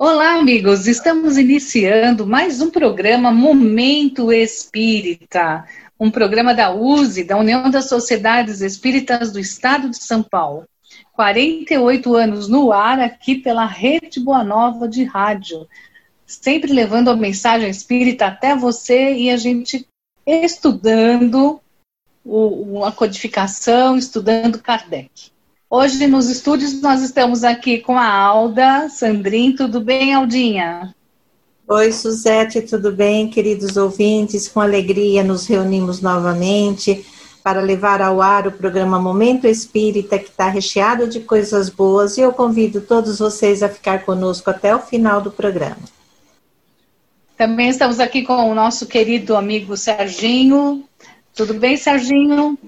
Olá, amigos. Estamos iniciando mais um programa Momento Espírita, um programa da USE, da União das Sociedades Espíritas do Estado de São Paulo. 48 anos no ar aqui pela Rede Boa Nova de Rádio, sempre levando a mensagem espírita até você e a gente estudando o, a codificação, estudando Kardec. Hoje nos estúdios nós estamos aqui com a Alda Sandrin. Tudo bem, Aldinha? Oi, Suzete, tudo bem, queridos ouvintes? Com alegria nos reunimos novamente para levar ao ar o programa Momento Espírita, que está recheado de coisas boas, e eu convido todos vocês a ficar conosco até o final do programa. Também estamos aqui com o nosso querido amigo Serginho. Tudo bem, Serginho?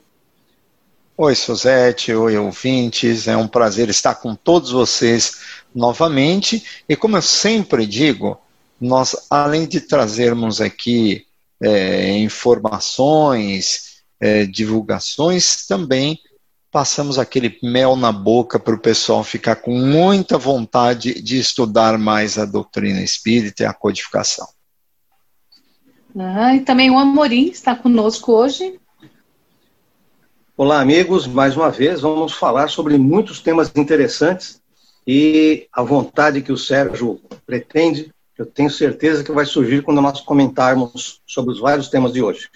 Oi, Suzete, oi, ouvintes. É um prazer estar com todos vocês novamente. E como eu sempre digo, nós, além de trazermos aqui é, informações, é, divulgações, também passamos aquele mel na boca para o pessoal ficar com muita vontade de estudar mais a doutrina espírita e a codificação. Ah, e também o Amorim está conosco hoje. Olá, amigos. Mais uma vez, vamos falar sobre muitos temas interessantes e a vontade que o Sérgio pretende, eu tenho certeza que vai surgir quando nós comentarmos sobre os vários temas de hoje.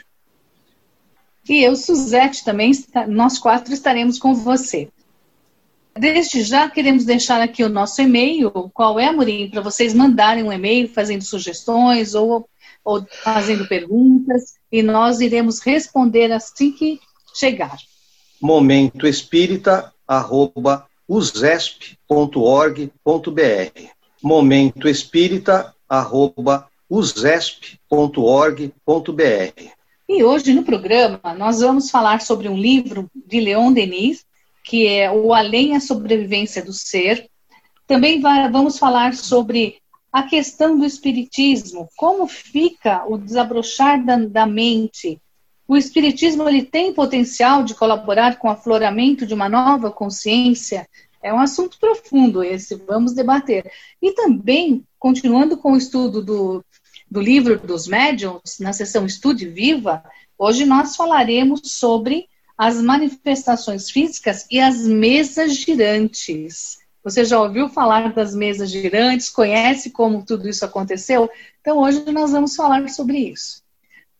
E eu, Suzete, também, nós quatro estaremos com você. Desde já, queremos deixar aqui o nosso e-mail. Qual é, Amorim? Para vocês mandarem um e-mail fazendo sugestões ou, ou fazendo perguntas, e nós iremos responder assim que chegar momentoespírita@usesp.org.br. momentoespírita@usesp.org.br. E hoje no programa nós vamos falar sobre um livro de Leon Denis, que é O Além a Sobrevivência do Ser. Também vai, vamos falar sobre a questão do espiritismo, como fica o desabrochar da, da mente, o espiritismo ele tem potencial de colaborar com o afloramento de uma nova consciência? É um assunto profundo esse, vamos debater. E também, continuando com o estudo do, do livro dos médiums, na sessão Estude Viva, hoje nós falaremos sobre as manifestações físicas e as mesas girantes. Você já ouviu falar das mesas girantes? Conhece como tudo isso aconteceu? Então, hoje nós vamos falar sobre isso.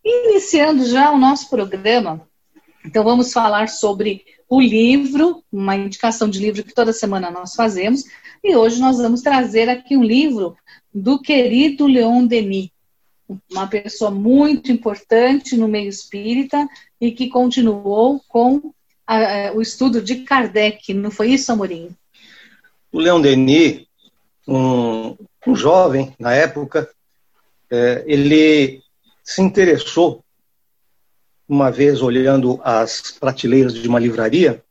Iniciando já o nosso programa, então vamos falar sobre o livro, uma indicação de livro que toda semana nós fazemos, e hoje nós vamos trazer aqui um livro do querido Leon Denis, uma pessoa muito importante no meio espírita e que continuou com a, o estudo de Kardec, não foi isso, Amorim? O Leon Denis, um, um jovem na época, é, ele se interessou, uma vez olhando as prateleiras de uma livraria,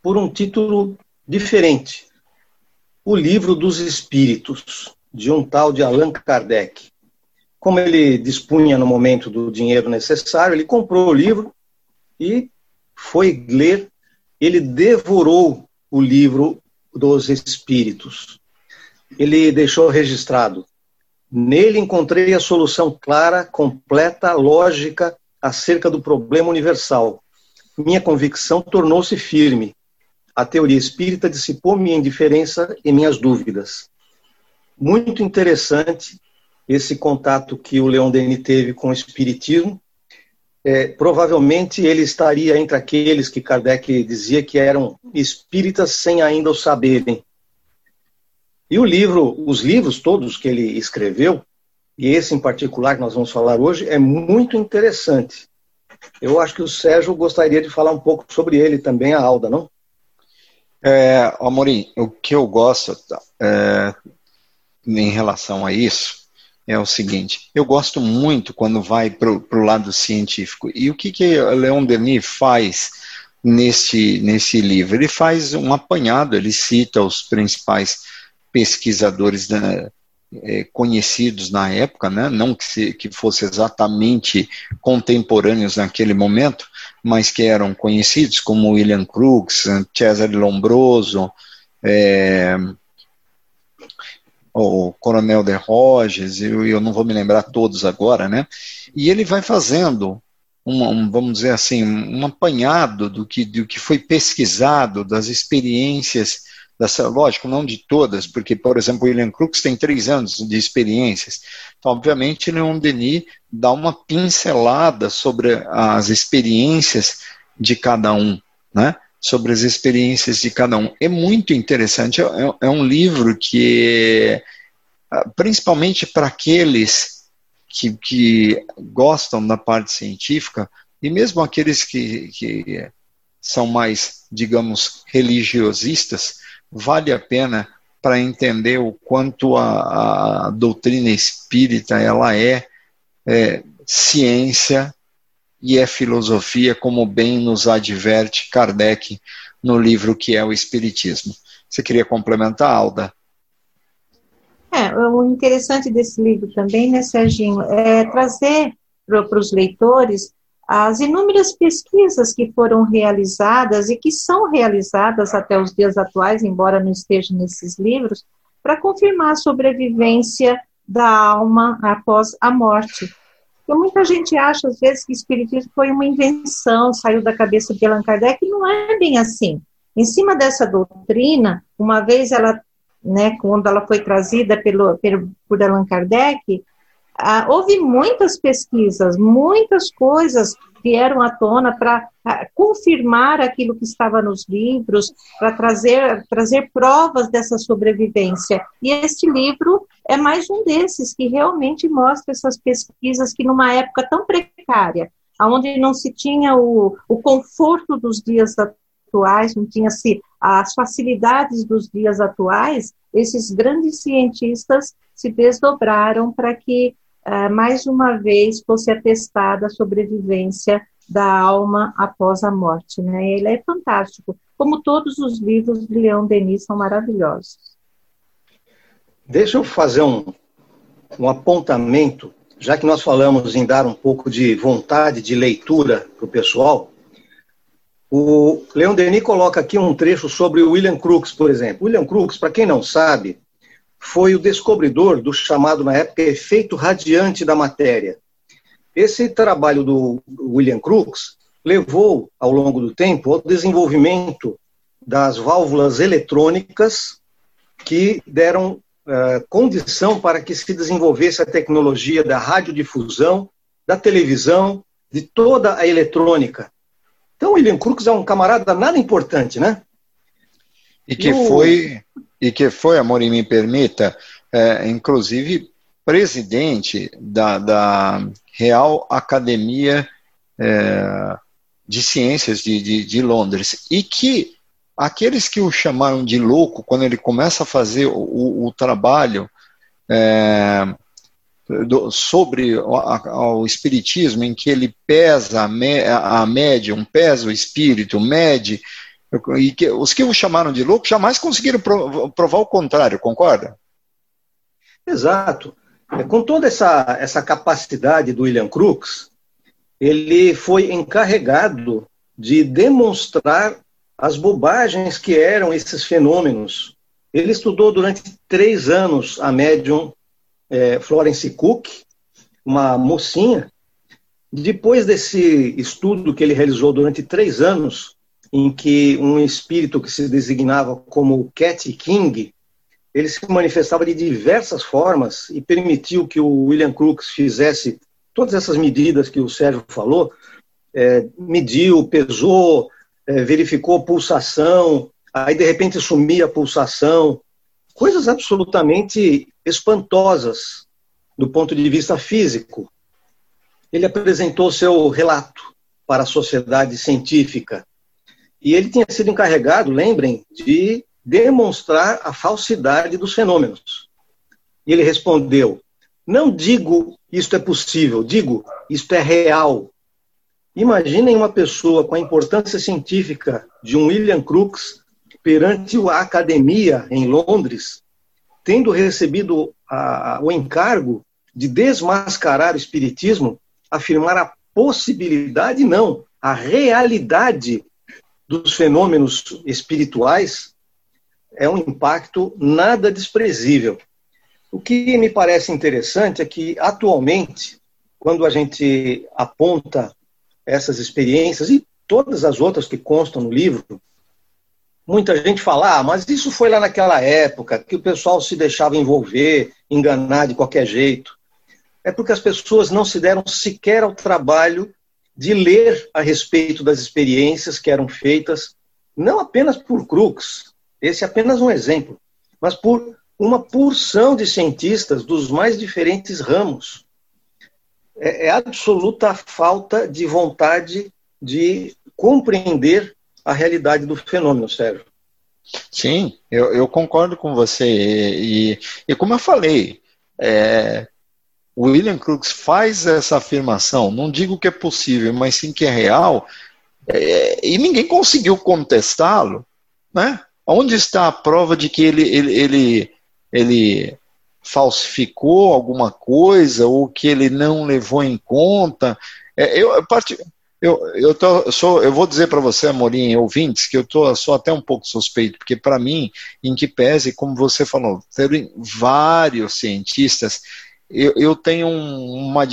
por um título diferente: O Livro dos Espíritos, de um tal de Allan Kardec. Como ele dispunha no momento do dinheiro necessário, ele comprou o livro e foi ler. Ele devorou o livro dos Espíritos. Ele deixou registrado Nele encontrei a solução clara, completa, lógica acerca do problema universal. Minha convicção tornou-se firme. A teoria espírita dissipou minha indiferença e minhas dúvidas. Muito interessante esse contato que o Leon Denis teve com o espiritismo. É, provavelmente ele estaria entre aqueles que Kardec dizia que eram espíritas sem ainda o saberem. E o livro, os livros todos que ele escreveu, e esse em particular que nós vamos falar hoje, é muito interessante. Eu acho que o Sérgio gostaria de falar um pouco sobre ele também, a Alda, não? É, Amorim, o que eu gosto é, em relação a isso é o seguinte: eu gosto muito quando vai para o lado científico. E o que, que Leon Denis faz nesse, nesse livro? Ele faz um apanhado, ele cita os principais pesquisadores né, é, conhecidos na época, né, não que, se, que fossem exatamente contemporâneos naquele momento, mas que eram conhecidos, como William Crookes, Cesare Lombroso, é, o Coronel de Roges, eu, eu não vou me lembrar todos agora, né? E ele vai fazendo um, um, vamos dizer assim, um apanhado do que, do que foi pesquisado, das experiências, das, lógico, não de todas, porque, por exemplo, o William Crookes tem três anos de experiências. Então, obviamente, Leon Denis dá uma pincelada sobre as experiências de cada um, né? sobre as experiências de cada um. É muito interessante, é, é um livro que, principalmente para aqueles que, que gostam da parte científica, e mesmo aqueles que, que são mais, digamos, religiosistas, vale a pena para entender o quanto a, a, doutrina espírita ela é, é, ciência e é filosofia, como bem nos adverte Kardec no livro que é o Espiritismo. Você queria complementar, Alda? É, o interessante desse livro também, né, Serginho, é trazer para os leitores as inúmeras pesquisas que foram realizadas e que são realizadas até os dias atuais, embora não estejam nesses livros, para confirmar a sobrevivência da alma após a morte. Porque muita gente acha, às vezes, que o espiritismo foi uma invenção, saiu da cabeça de Allan Kardec, e não é bem assim. Em cima dessa doutrina, uma vez ela né, quando ela foi trazida pelo, pelo, por Allan Kardec, ah, houve muitas pesquisas, muitas coisas vieram à tona para ah, confirmar aquilo que estava nos livros, para trazer, trazer provas dessa sobrevivência. E este livro é mais um desses que realmente mostra essas pesquisas que numa época tão precária, onde não se tinha o, o conforto dos dias atuais, não tinha-se as facilidades dos dias atuais, esses grandes cientistas se desdobraram para que, uh, mais uma vez, fosse atestada a sobrevivência da alma após a morte. Né? Ele é fantástico, como todos os livros de Leão Denis são maravilhosos. Deixa eu fazer um, um apontamento, já que nós falamos em dar um pouco de vontade de leitura para o pessoal. O Leon Denis coloca aqui um trecho sobre o William Crookes, por exemplo. William Crookes, para quem não sabe, foi o descobridor do chamado na época efeito radiante da matéria. Esse trabalho do William Crookes levou, ao longo do tempo, ao desenvolvimento das válvulas eletrônicas que deram uh, condição para que se desenvolvesse a tecnologia da radiodifusão, da televisão, de toda a eletrônica. Então, William Crookes é um camarada nada importante, né? E que o... foi, e que foi, amor, e me permita, é, inclusive presidente da, da Real Academia é, de Ciências de, de, de, Londres. E que aqueles que o chamaram de louco, quando ele começa a fazer o, o trabalho é, do, sobre o, a, o espiritismo, em que ele pesa a, me, a médium, pesa o espírito, mede, e que, os que o chamaram de louco jamais conseguiram provar o contrário, concorda? Exato. É, com toda essa, essa capacidade do William Crookes, ele foi encarregado de demonstrar as bobagens que eram esses fenômenos. Ele estudou durante três anos a médium é, Florence Cook, uma mocinha. Depois desse estudo que ele realizou durante três anos, em que um espírito que se designava como Cat King, ele se manifestava de diversas formas e permitiu que o William Crookes fizesse todas essas medidas que o Sérgio falou, é, mediu, pesou, é, verificou pulsação, aí de repente sumia a pulsação, coisas absolutamente espantosas do ponto de vista físico. Ele apresentou seu relato para a sociedade científica e ele tinha sido encarregado, lembrem, de demonstrar a falsidade dos fenômenos. E ele respondeu: Não digo isto é possível, digo isto é real. Imaginem uma pessoa com a importância científica de um William Crookes perante a academia em Londres, tendo recebido a, o encargo de desmascarar o espiritismo, afirmar a possibilidade, não, a realidade dos fenômenos espirituais, é um impacto nada desprezível. O que me parece interessante é que, atualmente, quando a gente aponta essas experiências e todas as outras que constam no livro, muita gente fala, ah, mas isso foi lá naquela época, que o pessoal se deixava envolver, enganar de qualquer jeito. É porque as pessoas não se deram sequer ao trabalho de ler a respeito das experiências que eram feitas, não apenas por Crookes, esse é apenas um exemplo, mas por uma porção de cientistas dos mais diferentes ramos. É, é absoluta falta de vontade de compreender a realidade do fenômeno, Sérgio. Sim, eu, eu concordo com você. E, e, e como eu falei, é, William Crookes faz essa afirmação, não digo que é possível, mas sim que é real, é, e ninguém conseguiu contestá-lo, né? Onde está a prova de que ele, ele, ele, ele falsificou alguma coisa ou que ele não levou em conta? É, eu, eu, eu, tô, sou, eu vou dizer para você, Amorim, ouvintes, que eu tô, sou até um pouco suspeito, porque para mim, em que pese, como você falou, tem vários cientistas eu, eu tenho uma,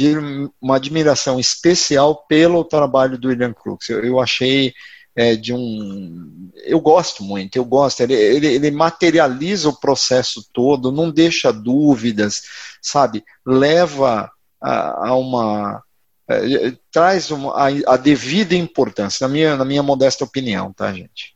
uma admiração especial pelo trabalho do William Crookes. Eu, eu achei é, de um. Eu gosto muito, eu gosto. Ele, ele, ele, materializa o processo todo, não deixa dúvidas, sabe? Leva a, a uma. É, traz uma, a, a, devida importância, na minha, na minha modesta opinião, tá, gente?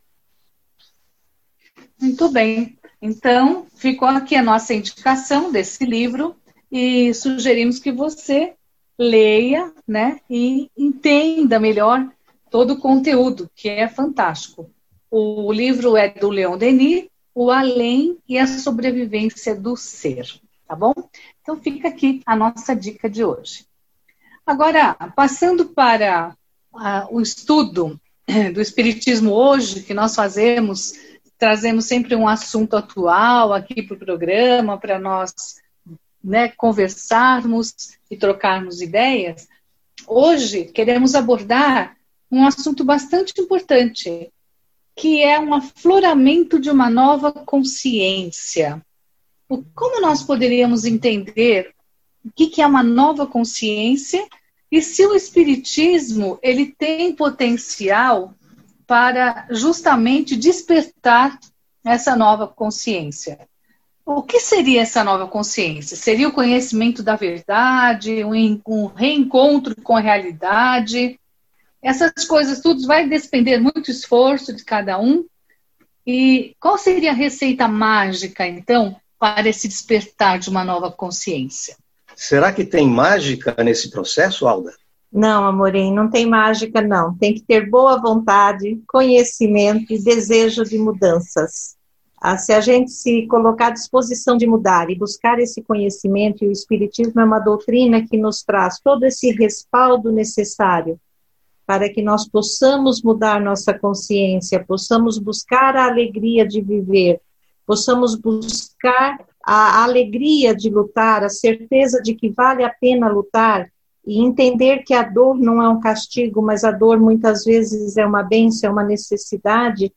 Muito bem. Então, ficou aqui a nossa indicação desse livro, e sugerimos que você leia, né, e entenda melhor todo o conteúdo, que é fantástico. O livro é do Leon Denis, O Além e a Sobrevivência do Ser, tá bom? Então fica aqui a nossa dica de hoje. Agora, passando para uh, o estudo do Espiritismo hoje, que nós fazemos, trazemos sempre um assunto atual aqui para o programa, para nós né, conversarmos e trocarmos ideias, hoje queremos abordar um assunto bastante importante, que é um afloramento de uma nova consciência. Como nós poderíamos entender o que é uma nova consciência e se o espiritismo ele tem potencial para justamente despertar essa nova consciência? O que seria essa nova consciência? Seria o conhecimento da verdade, um, reencontro com a realidade? Essas coisas tudo vai despender muito esforço de cada um. E qual seria a receita mágica, então, para esse despertar de uma nova consciência? Será que tem mágica nesse processo, Alda? Não, Amorim, não tem mágica, não. Tem que ter boa vontade, conhecimento e desejo de mudanças. Ah, se a gente se colocar à disposição de mudar e buscar esse conhecimento, e o Espiritismo é uma doutrina que nos traz todo esse respaldo necessário para que nós possamos mudar nossa consciência, possamos buscar a alegria de viver, possamos buscar a alegria de lutar, a certeza de que vale a pena lutar e entender que a dor não é um castigo, mas a dor muitas vezes é uma bênção, é uma necessidade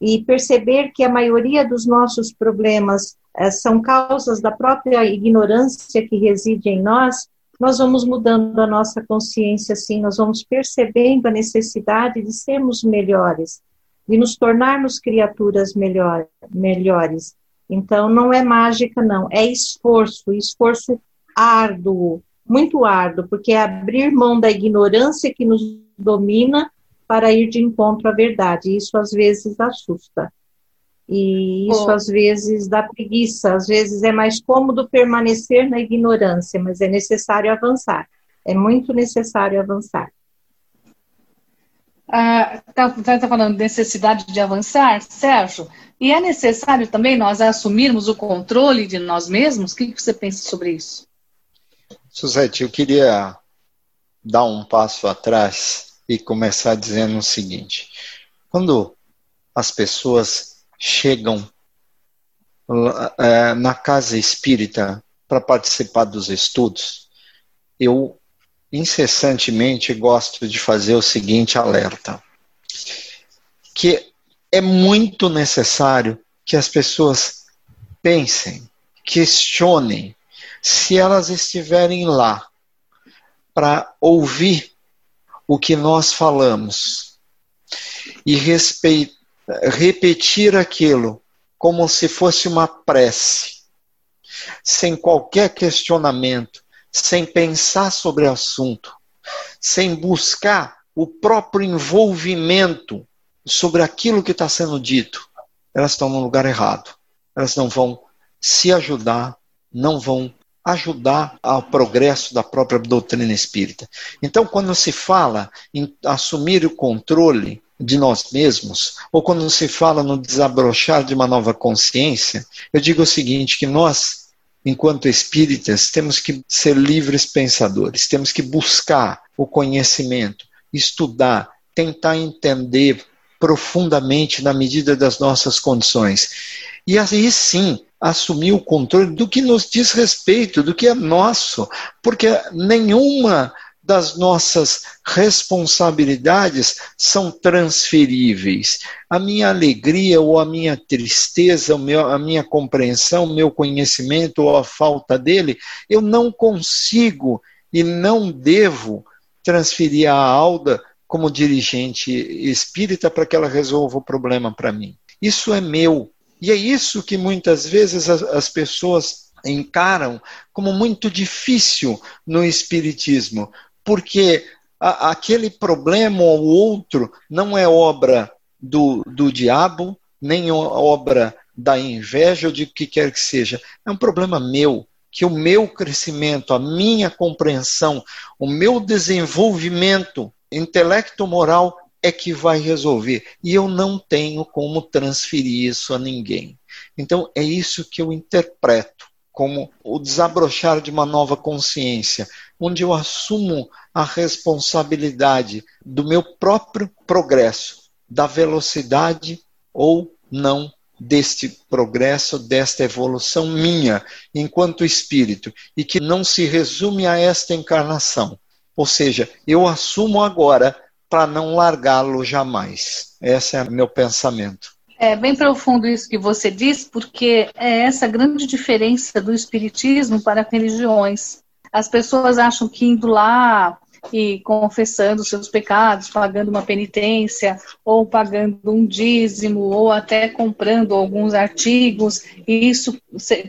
e perceber que a maioria dos nossos problemas é, são causas da própria ignorância que reside em nós, nós vamos mudando a nossa consciência assim, nós vamos percebendo a necessidade de sermos melhores, de nos tornarmos criaturas melhor, melhores. Então, não é mágica, não, é esforço, esforço árduo, muito árduo, porque é abrir mão da ignorância que nos domina para ir de encontro à verdade. Isso às vezes assusta. E isso oh. às vezes dá preguiça, às vezes é mais cômodo permanecer na ignorância, mas é necessário avançar. É muito necessário avançar. Ah, tá, tá, tá falando necessidade de avançar, Sérgio? E é necessário também nós assumirmos o controle de nós mesmos? O que você pensa sobre isso? Suzete, eu queria dar um passo atrás e começar dizendo o seguinte: quando as pessoas chegam é, na casa espírita para participar dos estudos, eu incessantemente gosto de fazer o seguinte alerta: que é muito necessário que as pessoas pensem, questionem se elas estiverem lá para ouvir o que nós falamos e repetir aquilo como se fosse uma prece, sem qualquer questionamento, sem pensar sobre o assunto, sem buscar o próprio envolvimento sobre aquilo que está sendo dito, elas estão no lugar errado. Elas não vão se ajudar, não vão ajudar ao progresso da própria doutrina espírita. Então, quando se fala em assumir o controle de nós mesmos, ou quando se fala no desabrochar de uma nova consciência, eu digo o seguinte: que nós, enquanto espíritas, temos que ser livres pensadores, temos que buscar o conhecimento, estudar, tentar entender profundamente na medida das nossas condições. E aí sim, assumir o controle do que nos diz respeito, do que é nosso, porque nenhuma das nossas responsabilidades são transferíveis. A minha alegria ou a minha tristeza, a minha compreensão, o meu conhecimento ou a falta dele, eu não consigo e não devo transferir a Alda como dirigente espírita para que ela resolva o problema para mim. Isso é meu, e é isso que muitas vezes as, as pessoas encaram como muito difícil no Espiritismo, porque a, aquele problema ou outro não é obra do, do diabo, nem obra da inveja ou de que quer que seja. É um problema meu, que o meu crescimento, a minha compreensão, o meu desenvolvimento intelecto-moral é que vai resolver. E eu não tenho como transferir isso a ninguém. Então, é isso que eu interpreto como o desabrochar de uma nova consciência, onde eu assumo a responsabilidade do meu próprio progresso, da velocidade ou não deste progresso, desta evolução minha enquanto espírito, e que não se resume a esta encarnação. Ou seja, eu assumo agora para não largá-lo jamais. Esse é o meu pensamento. É bem profundo isso que você diz, porque é essa grande diferença do espiritismo para religiões. As pessoas acham que indo lá e confessando seus pecados, pagando uma penitência, ou pagando um dízimo, ou até comprando alguns artigos, isso,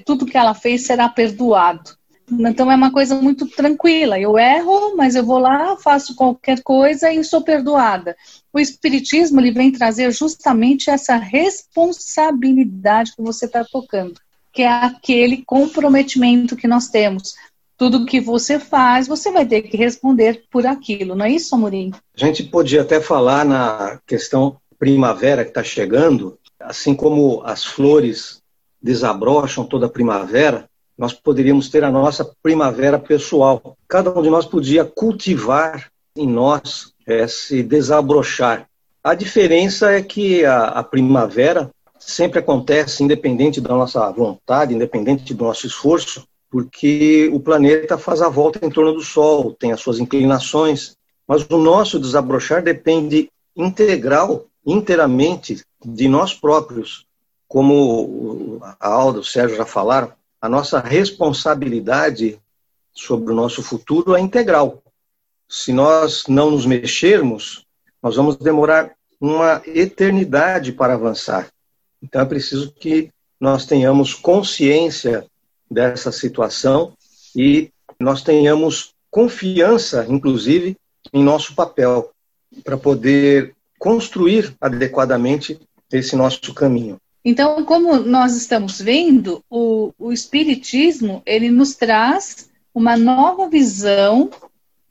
tudo que ela fez será perdoado. Então é uma coisa muito tranquila. Eu erro, mas eu vou lá, faço qualquer coisa e sou perdoada. O Espiritismo ele vem trazer justamente essa responsabilidade que você está tocando, que é aquele comprometimento que nós temos. Tudo que você faz, você vai ter que responder por aquilo, não é isso, Amorim? A gente podia até falar na questão primavera que está chegando, assim como as flores desabrocham toda a primavera, nós poderíamos ter a nossa primavera pessoal. Cada um de nós podia cultivar em nós esse desabrochar. A diferença é que a, a primavera sempre acontece independente da nossa vontade, independente do nosso esforço, porque o planeta faz a volta em torno do Sol, tem as suas inclinações, mas o nosso desabrochar depende integral, inteiramente de nós próprios. Como a Alda, o Sérgio já falaram, a nossa responsabilidade sobre o nosso futuro é integral. Se nós não nos mexermos, nós vamos demorar uma eternidade para avançar. Então é preciso que nós tenhamos consciência dessa situação e nós tenhamos confiança, inclusive, em nosso papel, para poder construir adequadamente esse nosso caminho. Então, como nós estamos vendo, o, o Espiritismo ele nos traz uma nova visão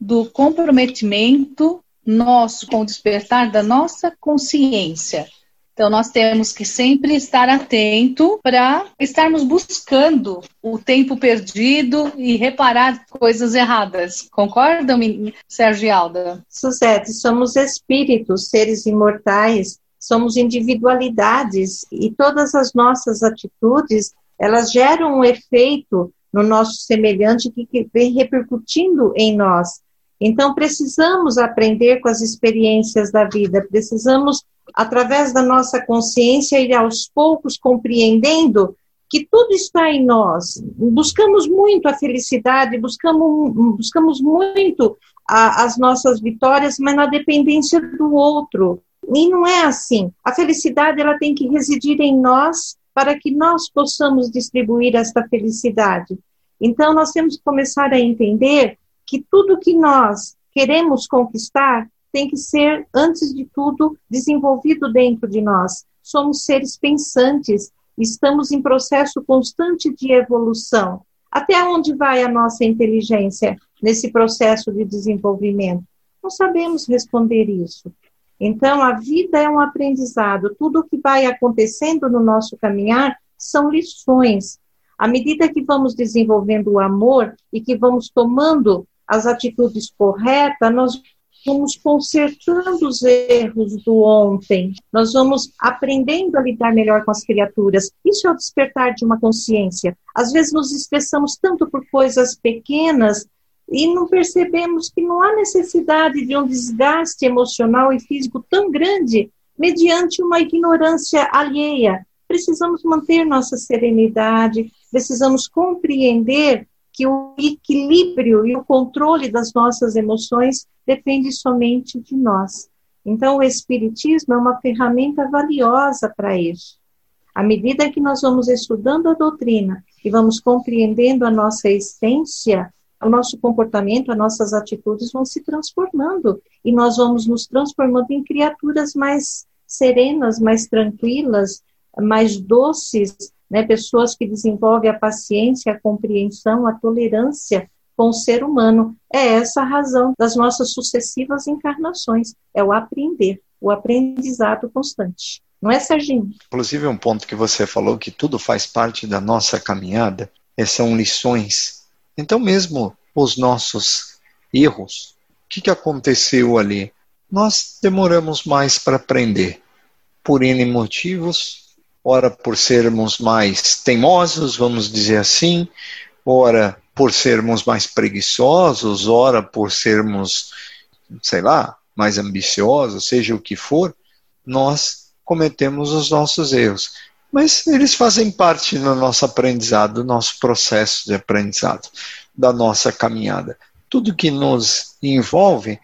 do comprometimento nosso com o despertar da nossa consciência. Então, nós temos que sempre estar atento para estarmos buscando o tempo perdido e reparar coisas erradas. Concordam, Sérgio Alda? Suzete, somos espíritos, seres imortais, somos individualidades e todas as nossas atitudes, elas geram um efeito no nosso semelhante que vem repercutindo em nós. Então, precisamos aprender com as experiências da vida, precisamos, através da nossa consciência, ir aos poucos compreendendo que tudo está em nós. Buscamos muito a felicidade, buscamos, buscamos muito a, as nossas vitórias, mas na dependência do outro. E não é assim. A felicidade ela tem que residir em nós para que nós possamos distribuir esta felicidade. Então nós temos que começar a entender que tudo que nós queremos conquistar tem que ser, antes de tudo, desenvolvido dentro de nós. Somos seres pensantes, estamos em processo constante de evolução. Até onde vai a nossa inteligência nesse processo de desenvolvimento? Não sabemos responder isso. Então, a vida é um aprendizado. Tudo o que vai acontecendo no nosso caminhar são lições. À medida que vamos desenvolvendo o amor e que vamos tomando as atitudes corretas, nós vamos consertando os erros do ontem, nós vamos aprendendo a lidar melhor com as criaturas. Isso é o despertar de uma consciência. Às vezes nos estressamos tanto por coisas pequenas e não percebemos que não há necessidade de um desgaste emocional e físico tão grande mediante uma ignorância alheia. Precisamos manter nossa serenidade, precisamos compreender que o equilíbrio e o controle das nossas emoções depende somente de nós. Então, o Espiritismo é uma ferramenta valiosa para isso. À medida que nós vamos estudando a doutrina e vamos compreendendo a nossa essência, o nosso comportamento, as nossas atitudes vão se transformando e nós vamos nos transformando em criaturas mais serenas, mais tranquilas, mais doces, né, pessoas que desenvolvem a paciência, a compreensão, a tolerância com o ser humano. É essa a razão das nossas sucessivas encarnações, é o aprender, o aprendizado constante. Não é, Serginho? Inclusive, um ponto que você falou, que tudo faz parte da nossa caminhada, é, são lições. Então, mesmo os nossos erros, o que, que aconteceu ali? Nós demoramos mais para aprender, por N motivos, ora por sermos mais teimosos, vamos dizer assim, ora por sermos mais preguiçosos, ora por sermos, sei lá, mais ambiciosos, seja o que for, nós cometemos os nossos erros. Mas eles fazem parte do nosso aprendizado, do nosso processo de aprendizado, da nossa caminhada. Tudo que nos envolve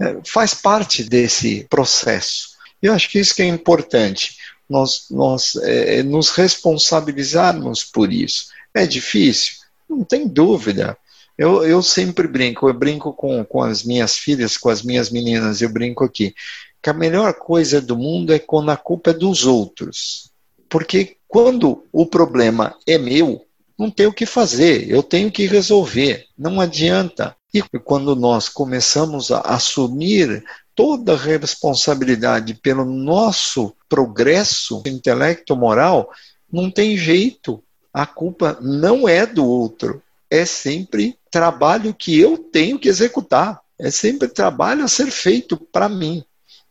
é, faz parte desse processo. Eu acho que isso que é importante nós, nós é, é, nos responsabilizarmos por isso. É difícil? Não tem dúvida. Eu, eu sempre brinco, eu brinco com, com as minhas filhas, com as minhas meninas, eu brinco aqui, que a melhor coisa do mundo é quando a culpa é dos outros. Porque quando o problema é meu, não tem o que fazer, eu tenho que resolver, não adianta. E quando nós começamos a assumir toda a responsabilidade pelo nosso progresso intelecto-moral, não tem jeito. A culpa não é do outro. É sempre trabalho que eu tenho que executar. É sempre trabalho a ser feito para mim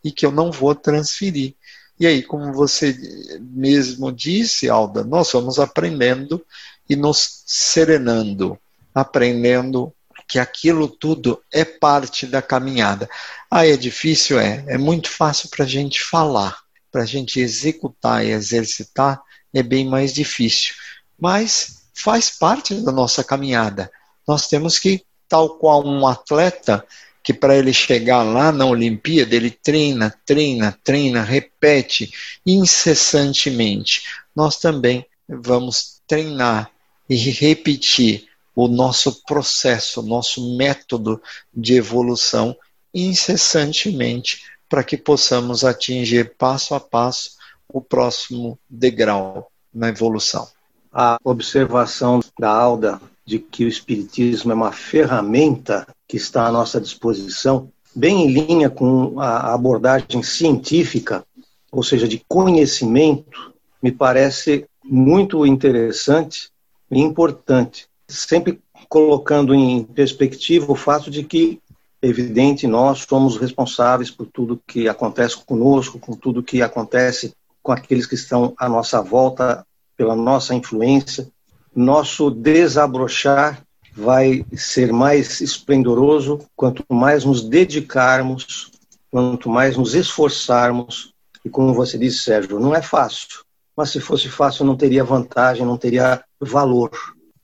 e que eu não vou transferir. E aí, como você mesmo disse, Alda, nós vamos aprendendo e nos serenando, aprendendo que aquilo tudo é parte da caminhada. Ah, é difícil? É. É muito fácil para a gente falar, para a gente executar e exercitar é bem mais difícil. Mas faz parte da nossa caminhada. Nós temos que, tal qual um atleta, que para ele chegar lá na Olimpíada, ele treina, treina, treina, repete incessantemente. Nós também vamos treinar e repetir o nosso processo, o nosso método de evolução incessantemente para que possamos atingir passo a passo o próximo degrau na evolução. A observação da Alda de que o Espiritismo é uma ferramenta que está à nossa disposição, bem em linha com a abordagem científica, ou seja, de conhecimento, me parece muito interessante e importante sempre colocando em perspectiva o fato de que, evidente, nós somos responsáveis por tudo que acontece conosco, com tudo que acontece com aqueles que estão à nossa volta, pela nossa influência. Nosso desabrochar vai ser mais esplendoroso quanto mais nos dedicarmos, quanto mais nos esforçarmos. E como você disse, Sérgio, não é fácil. mas se fosse fácil não teria vantagem, não teria valor.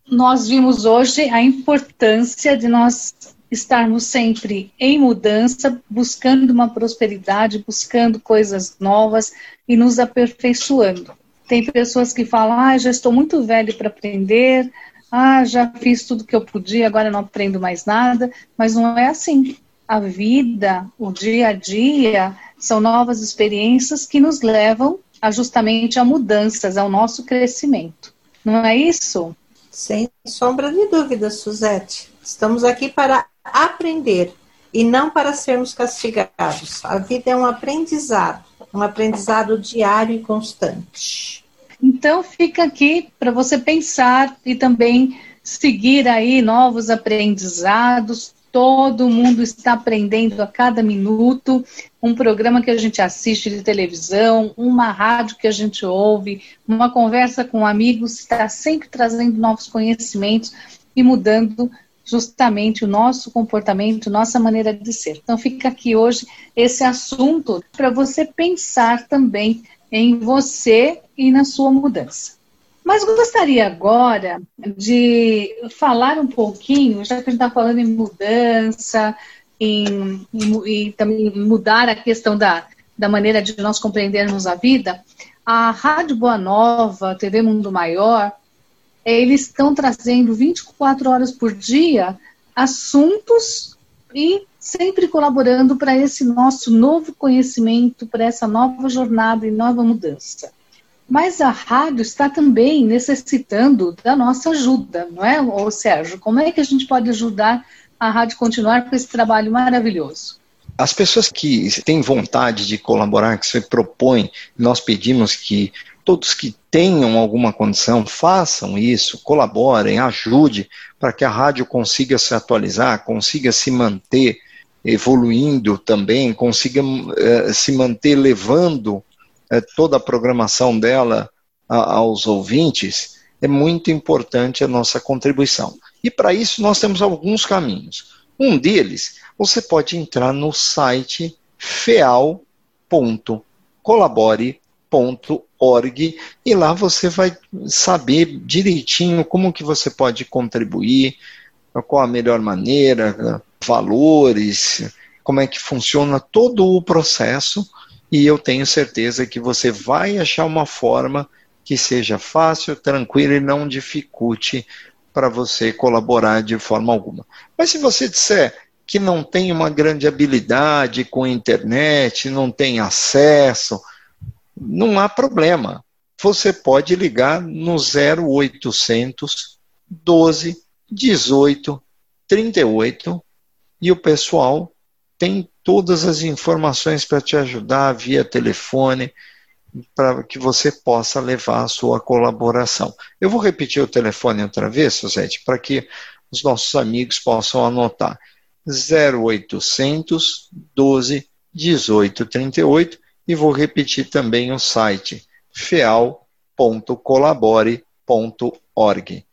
Nós vimos hoje a importância de nós estarmos sempre em mudança, buscando uma prosperidade, buscando coisas novas e nos aperfeiçoando. Tem pessoas que falam: ah, já estou muito velho para aprender, ah, já fiz tudo que eu podia, agora não aprendo mais nada. Mas não é assim. A vida, o dia a dia, são novas experiências que nos levam a justamente a mudanças, ao nosso crescimento. Não é isso? Sem sombra de dúvida, Suzete. Estamos aqui para aprender e não para sermos castigados. A vida é um aprendizado, um aprendizado diário e constante. Então fica aqui para você pensar e também seguir aí novos aprendizados. Todo mundo está aprendendo a cada minuto. Um programa que a gente assiste de televisão, uma rádio que a gente ouve, uma conversa com amigos, está sempre trazendo novos conhecimentos e mudando justamente o nosso comportamento, nossa maneira de ser. Então fica aqui hoje esse assunto para você pensar também em você e na sua mudança. Mas gostaria agora de falar um pouquinho, já que a gente está falando em mudança, em, e também mudar a questão da, da maneira de nós compreendermos a vida, a Rádio Boa Nova, TV Mundo Maior, eles estão trazendo 24 horas por dia assuntos e sempre colaborando para esse nosso novo conhecimento, para essa nova jornada e nova mudança. Mas a rádio está também necessitando da nossa ajuda, não é, Ô, Sérgio? Como é que a gente pode ajudar a rádio a continuar com esse trabalho maravilhoso? As pessoas que têm vontade de colaborar, que se propõem, nós pedimos que todos que tenham alguma condição façam isso, colaborem, ajude para que a rádio consiga se atualizar, consiga se manter evoluindo também, consiga eh, se manter levando eh, toda a programação dela a, aos ouvintes. É muito importante a nossa contribuição. E para isso nós temos alguns caminhos. Um deles, você pode entrar no site feal.colabore.com org e lá você vai saber direitinho como que você pode contribuir, qual a melhor maneira, valores, como é que funciona todo o processo e eu tenho certeza que você vai achar uma forma que seja fácil, tranquila e não dificulte para você colaborar de forma alguma. Mas se você disser que não tem uma grande habilidade com internet, não tem acesso, não há problema. Você pode ligar no 0800 12 18 38 e o pessoal tem todas as informações para te ajudar via telefone, para que você possa levar a sua colaboração. Eu vou repetir o telefone outra vez, Suzete, para que os nossos amigos possam anotar. 0800 12 18 38 e vou repetir também o site feal.colabore.org.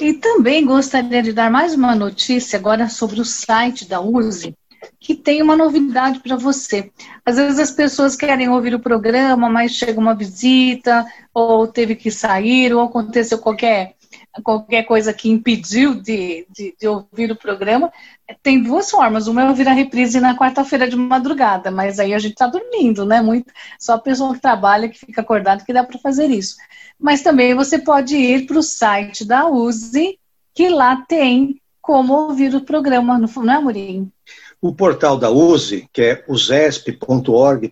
E também gostaria de dar mais uma notícia agora sobre o site da USE, que tem uma novidade para você. Às vezes as pessoas querem ouvir o programa, mas chega uma visita, ou teve que sair, ou aconteceu qualquer qualquer coisa que impediu de, de, de, ouvir o programa, tem duas formas. Uma é ouvir a reprise na quarta-feira de madrugada, mas aí a gente está dormindo, né? Muito, só a pessoa que trabalha, que fica acordado, que dá para fazer isso. Mas também você pode ir para o site da USE, que lá tem como ouvir o programa, não é, Murinho? O portal da USE, que é usesp.org.br,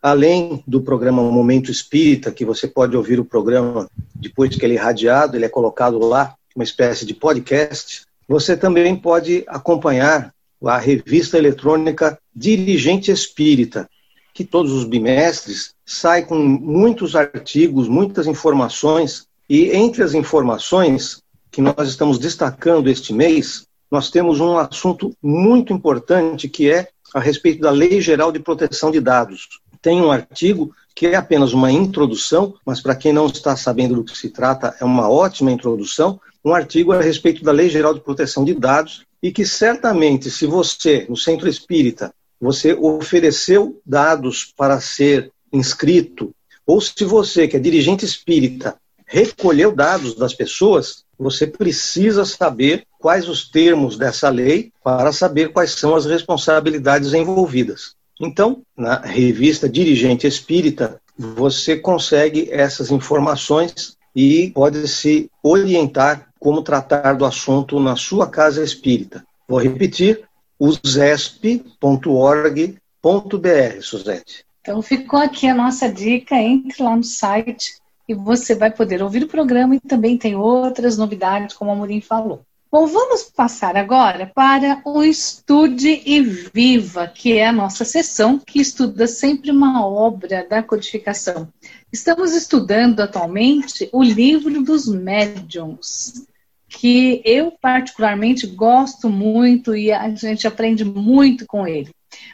além do programa Momento Espírita, que você pode ouvir o programa depois que ele é irradiado, ele é colocado lá, uma espécie de podcast, você também pode acompanhar a revista eletrônica Dirigente Espírita, que todos os bimestres sai com muitos artigos, muitas informações, e entre as informações que nós estamos destacando este mês, nós temos um assunto muito importante que é a respeito da Lei Geral de Proteção de Dados tem um artigo que é apenas uma introdução, mas para quem não está sabendo do que se trata, é uma ótima introdução. Um artigo a respeito da Lei Geral de Proteção de Dados e que certamente, se você, no Centro Espírita, você ofereceu dados para ser inscrito ou se você, que é dirigente espírita, recolheu dados das pessoas, você precisa saber quais os termos dessa lei para saber quais são as responsabilidades envolvidas. Então, na revista Dirigente Espírita, você consegue essas informações e pode se orientar como tratar do assunto na sua casa espírita. Vou repetir, usesp.org.br, Suzete. Então ficou aqui a nossa dica, entre lá no site e você vai poder ouvir o programa e também tem outras novidades, como a Morim falou. Bom, vamos passar agora para o Estude e Viva, que é a nossa sessão que estuda sempre uma obra da codificação. Estamos estudando atualmente o livro dos médiums, que eu particularmente gosto muito e a gente aprende muito com ele.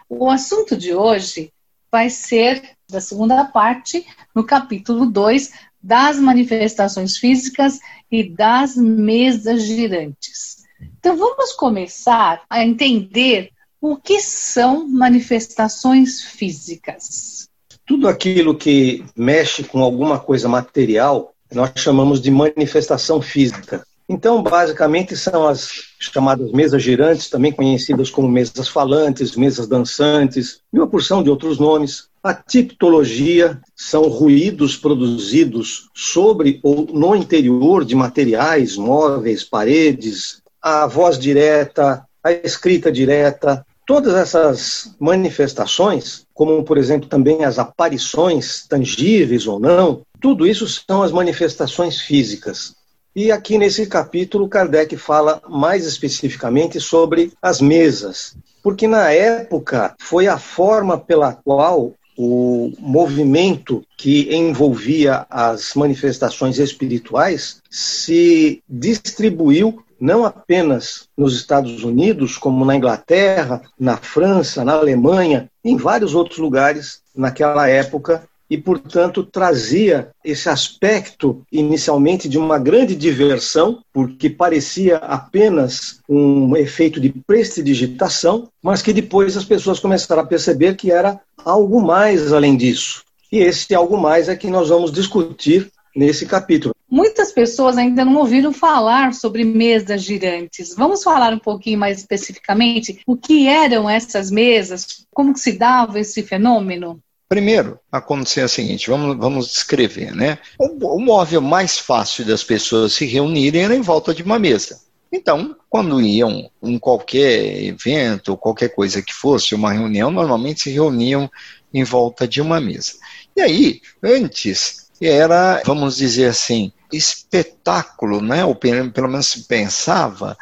O assunto de hoje vai ser da segunda parte, no capítulo 2, das manifestações físicas e das mesas girantes. Então vamos começar a entender o que são manifestações físicas. Tudo aquilo que mexe com alguma coisa material, nós chamamos de manifestação física. Então, basicamente, são as chamadas mesas girantes, também conhecidas como mesas falantes, mesas dançantes, e uma porção de outros nomes. A tiptologia são ruídos produzidos sobre ou no interior de materiais, móveis, paredes. A voz direta, a escrita direta, todas essas manifestações, como por exemplo também as aparições tangíveis ou não, tudo isso são as manifestações físicas. E aqui nesse capítulo, Kardec fala mais especificamente sobre as mesas, porque na época foi a forma pela qual o movimento que envolvia as manifestações espirituais se distribuiu não apenas nos Estados Unidos, como na Inglaterra, na França, na Alemanha, em vários outros lugares naquela época e, portanto, trazia esse aspecto inicialmente de uma grande diversão, porque parecia apenas um efeito de prestidigitação, mas que depois as pessoas começaram a perceber que era algo mais além disso. E esse algo mais é que nós vamos discutir nesse capítulo. Muitas pessoas ainda não ouviram falar sobre mesas girantes. Vamos falar um pouquinho mais especificamente o que eram essas mesas, como se dava esse fenômeno? Primeiro, acontecia o seguinte, vamos, vamos descrever, né? O, o móvel mais fácil das pessoas se reunirem era em volta de uma mesa. Então, quando iam em qualquer evento, qualquer coisa que fosse, uma reunião, normalmente se reuniam em volta de uma mesa. E aí, antes, era, vamos dizer assim, espetáculo, né? ou pelo menos se pensava,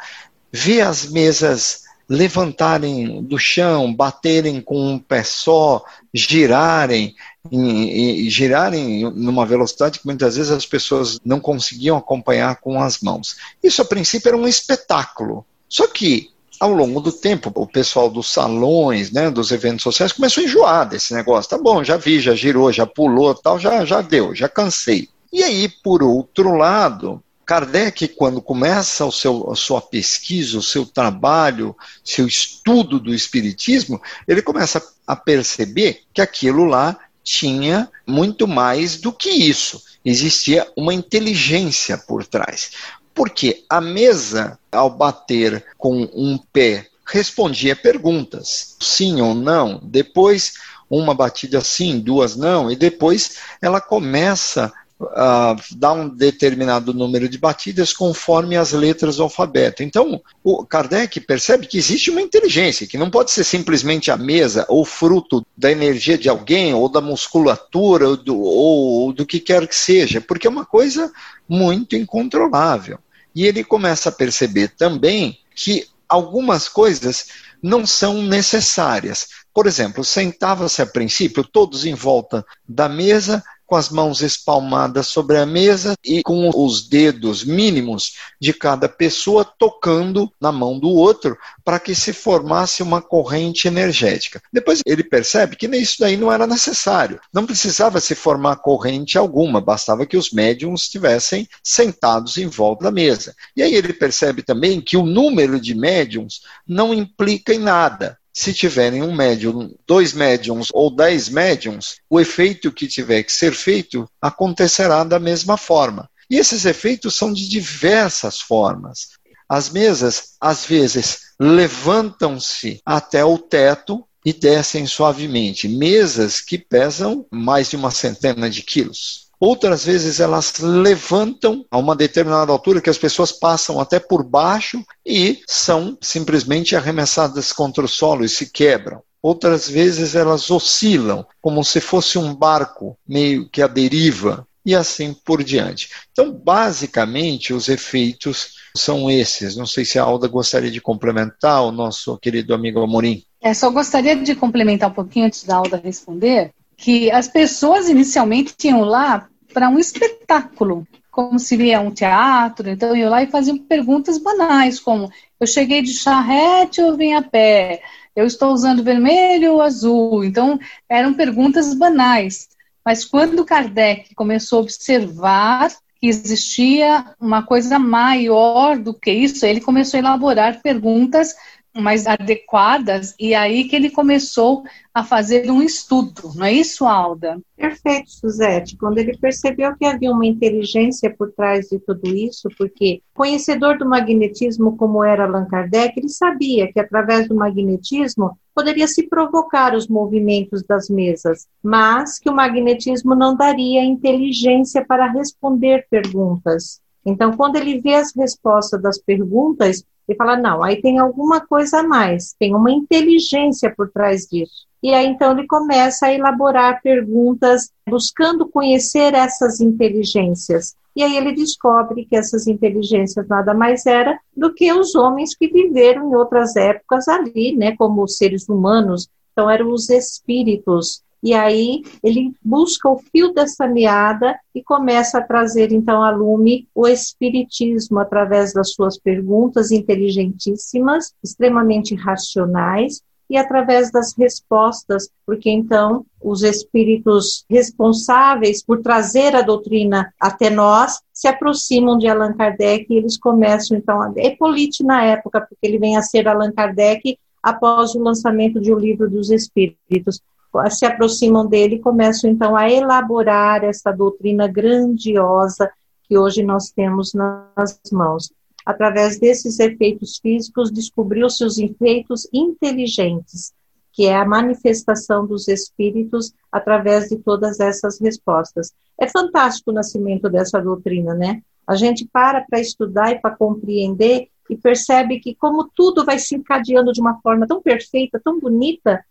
ver as mesas levantarem do chão, baterem com um pé só, girarem, e, e, girarem numa velocidade que muitas vezes as pessoas não conseguiam acompanhar com as mãos. Isso a princípio era um espetáculo. Só que ao longo do tempo, o pessoal dos salões, né, dos eventos sociais, começou a enjoar desse negócio. Tá bom, já vi, já girou, já pulou, tal, já, já deu, já cansei. E aí, por outro lado, Kardec, quando começa o seu, a sua pesquisa, o seu trabalho, seu estudo do Espiritismo, ele começa a perceber que aquilo lá tinha muito mais do que isso. Existia uma inteligência por trás. Porque a mesa, ao bater com um pé, respondia perguntas, sim ou não. Depois, uma batida sim, duas não, e depois ela começa uh, dá um determinado número de batidas conforme as letras do alfabeto. Então, o Kardec percebe que existe uma inteligência, que não pode ser simplesmente a mesa ou fruto da energia de alguém, ou da musculatura, ou do, ou do que quer que seja, porque é uma coisa muito incontrolável. E ele começa a perceber também que algumas coisas não são necessárias. Por exemplo, sentava-se a princípio todos em volta da mesa, com as mãos espalmadas sobre a mesa e com os dedos mínimos de cada pessoa tocando na mão do outro para que se formasse uma corrente energética. Depois ele percebe que isso daí não era necessário, não precisava se formar corrente alguma, bastava que os médiums estivessem sentados em volta da mesa. E aí ele percebe também que o número de médiums não implica em nada se tiverem um médium, dois médiums ou dez médiums, o efeito que tiver que ser feito acontecerá da mesma forma. E esses efeitos são de diversas formas. As mesas, às vezes, levantam-se até o teto e descem suavemente. Mesas que pesam mais de uma centena de quilos. Outras vezes elas levantam a uma determinada altura que as pessoas passam até por baixo e são simplesmente arremessadas contra o solo e se quebram. Outras vezes elas oscilam, como se fosse um barco meio que à deriva, e assim por diante. Então, basicamente, os efeitos são esses. Não sei se a Alda gostaria de complementar o nosso querido amigo Amorim. É, só gostaria de complementar um pouquinho antes da Alda responder, que as pessoas inicialmente tinham lá para um espetáculo, como seria um teatro, então iam lá e faziam perguntas banais, como eu cheguei de charrete ou vim a pé? Eu estou usando vermelho ou azul? Então, eram perguntas banais. Mas quando Kardec começou a observar que existia uma coisa maior do que isso, ele começou a elaborar perguntas mais adequadas, e aí que ele começou a fazer um estudo, não é isso, Alda? Perfeito, Suzete. Quando ele percebeu que havia uma inteligência por trás de tudo isso, porque conhecedor do magnetismo como era Allan Kardec, ele sabia que através do magnetismo poderia se provocar os movimentos das mesas, mas que o magnetismo não daria inteligência para responder perguntas. Então, quando ele vê as respostas das perguntas, ele fala: não, aí tem alguma coisa a mais, tem uma inteligência por trás disso. E aí então ele começa a elaborar perguntas buscando conhecer essas inteligências. E aí ele descobre que essas inteligências nada mais era do que os homens que viveram em outras épocas ali, né, como os seres humanos. Então eram os espíritos e aí ele busca o fio dessa meada e começa a trazer então a lume o espiritismo através das suas perguntas inteligentíssimas, extremamente racionais, e através das respostas, porque então os espíritos responsáveis por trazer a doutrina até nós se aproximam de Allan Kardec e eles começam então a Epolite na época, porque ele vem a ser Allan Kardec após o lançamento de O Livro dos Espíritos se aproximam dele e começam então a elaborar essa doutrina grandiosa que hoje nós temos nas mãos. Através desses efeitos físicos, descobriu-se os efeitos inteligentes, que é a manifestação dos espíritos através de todas essas respostas. É fantástico o nascimento dessa doutrina, né? A gente para para estudar e para compreender e percebe que como tudo vai se encadeando de uma forma tão perfeita, tão bonita,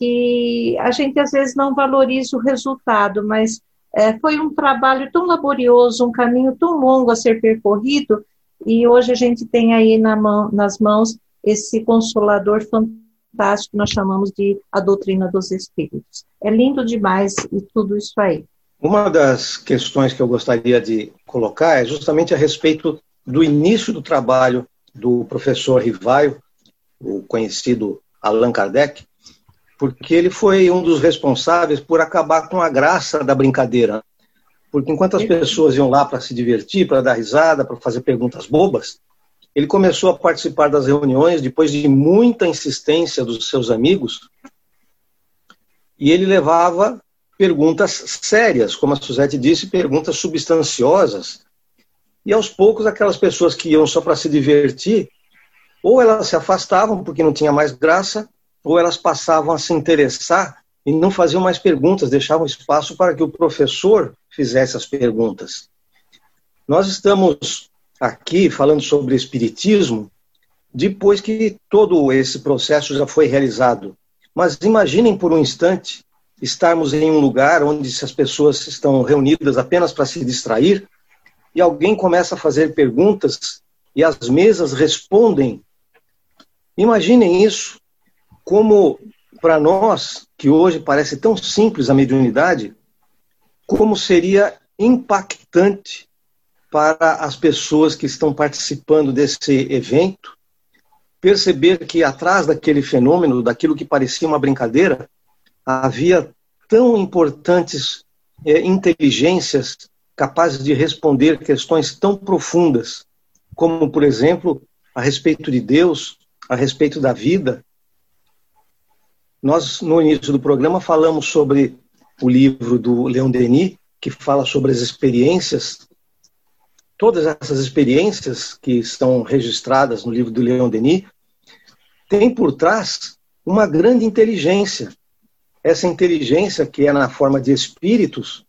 que a gente às vezes não valoriza o resultado, mas é, foi um trabalho tão laborioso, um caminho tão longo a ser percorrido, e hoje a gente tem aí na mão, nas mãos esse consolador fantástico que nós chamamos de a doutrina dos espíritos. É lindo demais e tudo isso aí. Uma das questões que eu gostaria de colocar é justamente a respeito do início do trabalho do professor Rivaio, o conhecido Allan Kardec, porque ele foi um dos responsáveis por acabar com a graça da brincadeira. Porque enquanto as pessoas iam lá para se divertir, para dar risada, para fazer perguntas bobas, ele começou a participar das reuniões depois de muita insistência dos seus amigos, e ele levava perguntas sérias, como a Suzette disse, perguntas substanciosas. E aos poucos, aquelas pessoas que iam só para se divertir, ou elas se afastavam porque não tinha mais graça, ou elas passavam a se interessar e não faziam mais perguntas, deixavam espaço para que o professor fizesse as perguntas. Nós estamos aqui falando sobre espiritismo depois que todo esse processo já foi realizado. Mas imaginem por um instante estarmos em um lugar onde as pessoas estão reunidas apenas para se distrair e alguém começa a fazer perguntas e as mesas respondem. Imaginem isso como para nós, que hoje parece tão simples a mediunidade, como seria impactante para as pessoas que estão participando desse evento perceber que atrás daquele fenômeno, daquilo que parecia uma brincadeira, havia tão importantes é, inteligências capazes de responder questões tão profundas, como, por exemplo, a respeito de Deus, a respeito da vida, Nós, no início do programa, falamos sobre o livro do Leon Denis, que fala sobre as experiências, todas essas experiências que estão registradas no livro do Leon Denis, tem por trás uma grande inteligência. Essa inteligência, que é na forma de espíritos,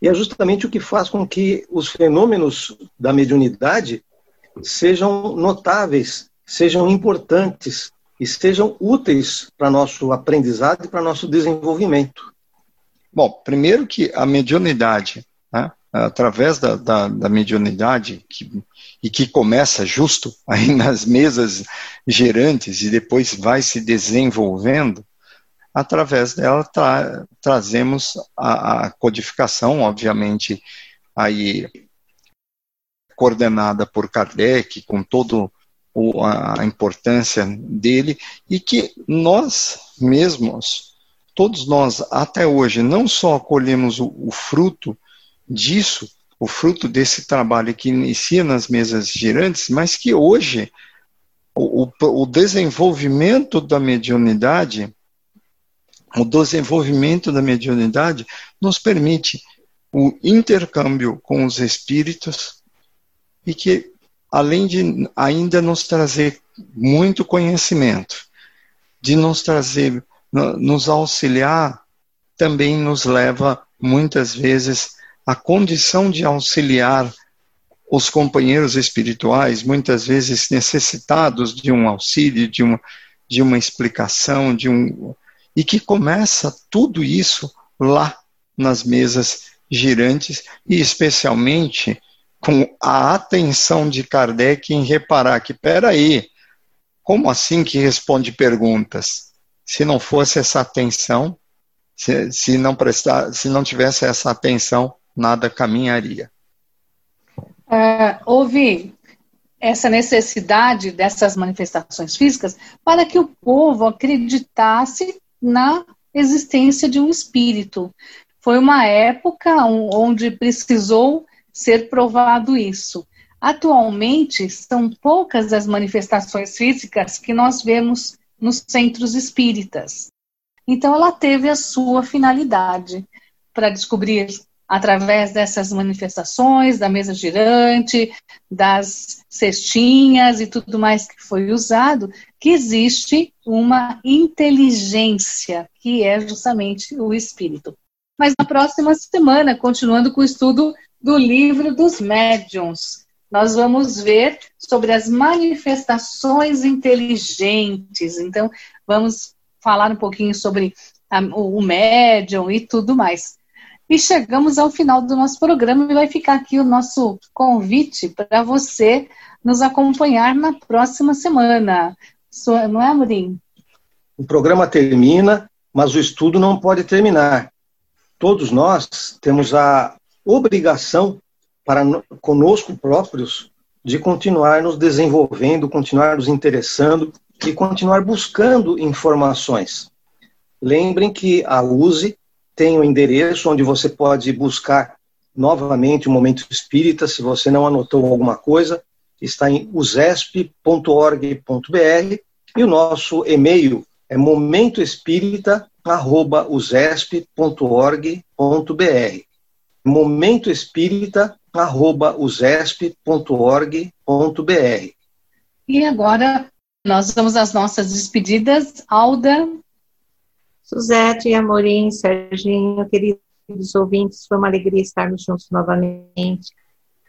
e é justamente o que faz com que os fenômenos da mediunidade sejam notáveis, sejam importantes e sejam úteis para nosso aprendizado e para nosso desenvolvimento. Bom, primeiro que a mediunidade, né, através da, da, da mediunidade, que, e que começa justo aí nas mesas gerantes e depois vai se desenvolvendo, através dela tra trazemos a, a, codificação, obviamente, aí coordenada por Kardec, com toda a importância dele, e que nós mesmos, todos nós até hoje, não só colhemos o, o fruto disso, o fruto desse trabalho que inicia nas mesas girantes, mas que hoje o, o, o desenvolvimento da mediunidade o desenvolvimento da mediunidade nos permite o intercâmbio com os espíritos e que, além de ainda nos trazer muito conhecimento, de nos trazer, nos auxiliar, também nos leva muitas vezes à condição de auxiliar os companheiros espirituais, muitas vezes necessitados de um auxílio, de uma, de uma explicação, de um, e que começa tudo isso lá nas mesas girantes e especialmente com a atenção de Kardec em reparar que, peraí, como assim que responde perguntas? Se não fosse essa atenção, se, se não prestar, se não tivesse essa atenção, nada caminharia. Uh, houve essa necessidade dessas manifestações físicas para que o povo acreditasse na existência de um espírito. Foi uma época onde precisou ser provado isso. Atualmente, são poucas as manifestações físicas que nós vemos nos centros espíritas. Então, ela teve a sua finalidade para descobrir através dessas manifestações, da mesa girante, das cestinhas e tudo mais que foi usado, que existe uma inteligência, que é justamente o espírito. Mas na próxima semana, continuando com o estudo do livro dos médiuns, nós vamos ver sobre as manifestações inteligentes. Então, vamos falar um pouquinho sobre a, o médium e tudo mais. E chegamos ao final do nosso programa e vai ficar aqui o nosso convite para você nos acompanhar na próxima semana. Não é, Amorim? O programa termina, mas o estudo não pode terminar. Todos nós temos a obrigação para conosco próprios de continuar nos desenvolvendo, continuar nos interessando e continuar buscando informações. Lembrem que a USE tem o um endereço onde você pode buscar novamente o Momento Espírita, se você não anotou alguma coisa, está em usesp.org.br e o nosso e-mail é momentoespírita@usesp.org.br. momentoespírita@usesp.org.br. E agora nós vamos às nossas despedidas. Alda, Suzete, Amorim, Serginho, queridos ouvintes, foi uma alegria estarmos juntos novamente.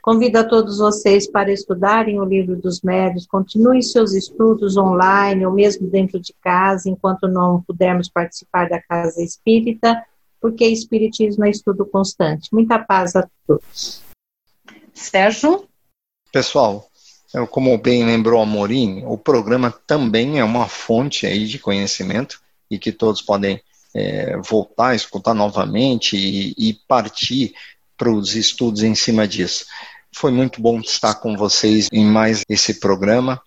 Convido a todos vocês para estudarem o livro dos médios, continuem seus estudos online ou mesmo dentro de casa, enquanto não pudermos participar da casa espírita, porque espiritismo é estudo constante. Muita paz a todos. Sérgio? Pessoal, como bem lembrou Amorim, o programa também é uma fonte aí de conhecimento e que todos podem é, voltar, escutar novamente e, e partir para os estudos em cima disso. Foi muito bom estar com vocês em mais esse programa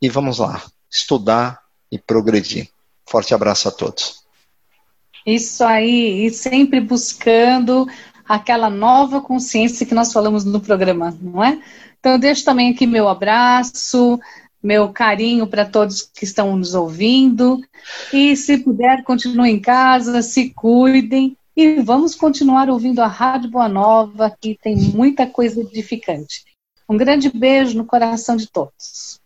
e vamos lá, estudar e progredir. Forte abraço a todos. Isso aí, e sempre buscando aquela nova consciência que nós falamos no programa, não é? Então, eu deixo também aqui meu abraço, meu carinho para todos que estão nos ouvindo. E se puder, continue em casa, se cuidem e vamos continuar ouvindo a Rádio Boa Nova, que tem muita coisa edificante. Um grande beijo no coração de todos.